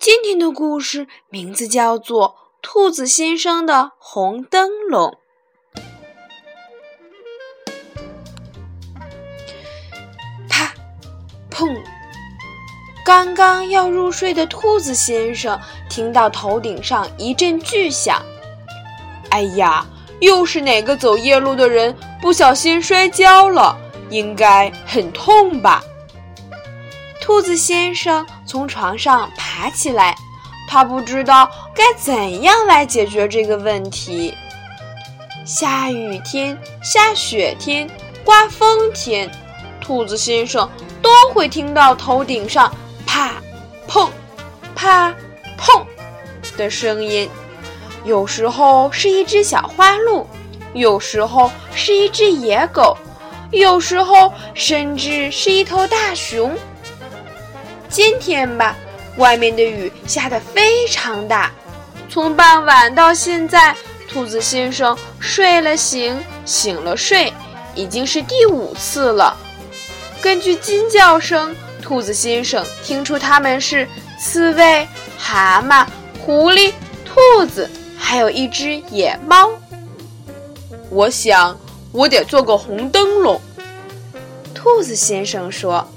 今天的故事名字叫做《兔子先生的红灯笼》。啪，砰！刚刚要入睡的兔子先生听到头顶上一阵巨响，哎呀，又是哪个走夜路的人不小心摔跤了？应该很痛吧？兔子先生从床上爬起来，他不知道该怎样来解决这个问题。下雨天、下雪天、刮风天，兔子先生都会听到头顶上啪、砰、啪、砰的声音。有时候是一只小花鹿，有时候是一只野狗，有时候甚至是一头大熊。今天吧，外面的雨下得非常大，从傍晚到现在，兔子先生睡了醒，醒了睡，已经是第五次了。根据惊叫声，兔子先生听出它们是刺猬、蛤蟆、狐狸、兔子，还有一只野猫。我想，我得做个红灯笼。兔子先生说：“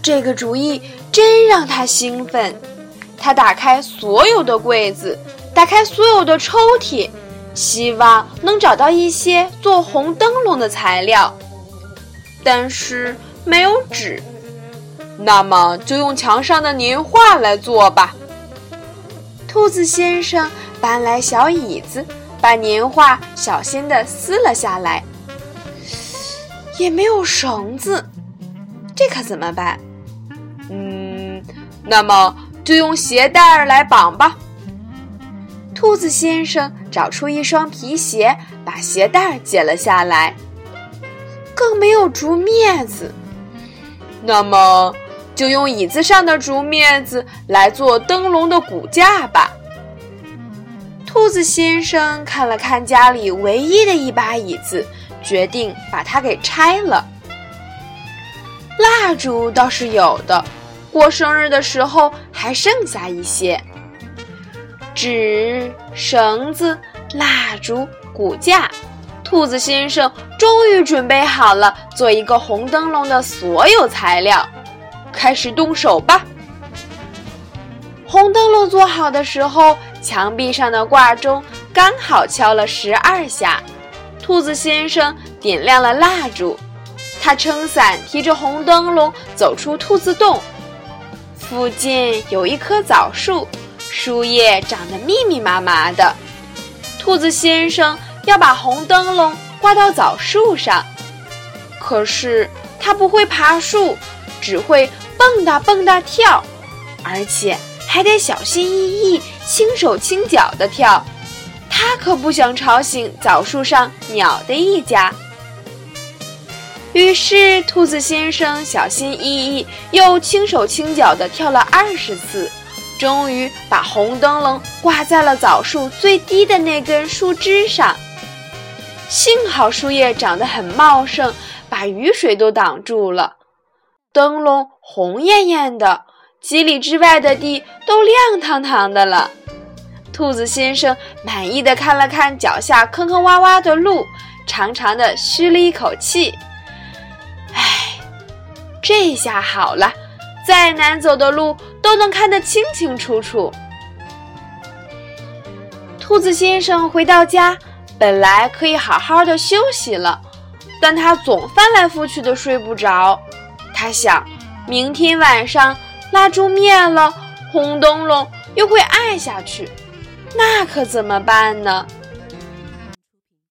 这个主意。”真让他兴奋，他打开所有的柜子，打开所有的抽屉，希望能找到一些做红灯笼的材料，但是没有纸。那么就用墙上的年画来做吧。兔子先生搬来小椅子，把年画小心地撕了下来，也没有绳子，这可怎么办？嗯，那么就用鞋带儿来绑吧。兔子先生找出一双皮鞋，把鞋带儿解了下来。更没有竹篾子，那么就用椅子上的竹篾子来做灯笼的骨架吧。兔子先生看了看家里唯一的一把椅子，决定把它给拆了。蜡烛倒是有的。过生日的时候还剩下一些纸、绳子、蜡烛、骨架。兔子先生终于准备好了做一个红灯笼的所有材料，开始动手吧。红灯笼做好的时候，墙壁上的挂钟刚好敲了十二下。兔子先生点亮了蜡烛，他撑伞提着红灯笼走出兔子洞。附近有一棵枣树，树叶长得密密麻麻的。兔子先生要把红灯笼挂到枣树上，可是他不会爬树，只会蹦跶蹦跶跳，而且还得小心翼翼、轻手轻脚地跳。他可不想吵醒枣树上鸟的一家。于是，兔子先生小心翼翼又轻手轻脚地跳了二十次，终于把红灯笼挂在了枣树最低的那根树枝上。幸好树叶长得很茂盛，把雨水都挡住了。灯笼红艳艳的，几里之外的地都亮堂堂的了。兔子先生满意的看了看脚下坑坑洼洼的路，长长的吁了一口气。这下好了，再难走的路都能看得清清楚楚。兔子先生回到家，本来可以好好的休息了，但他总翻来覆去的睡不着。他想，明天晚上蜡烛灭了，红灯笼又会暗下去，那可怎么办呢？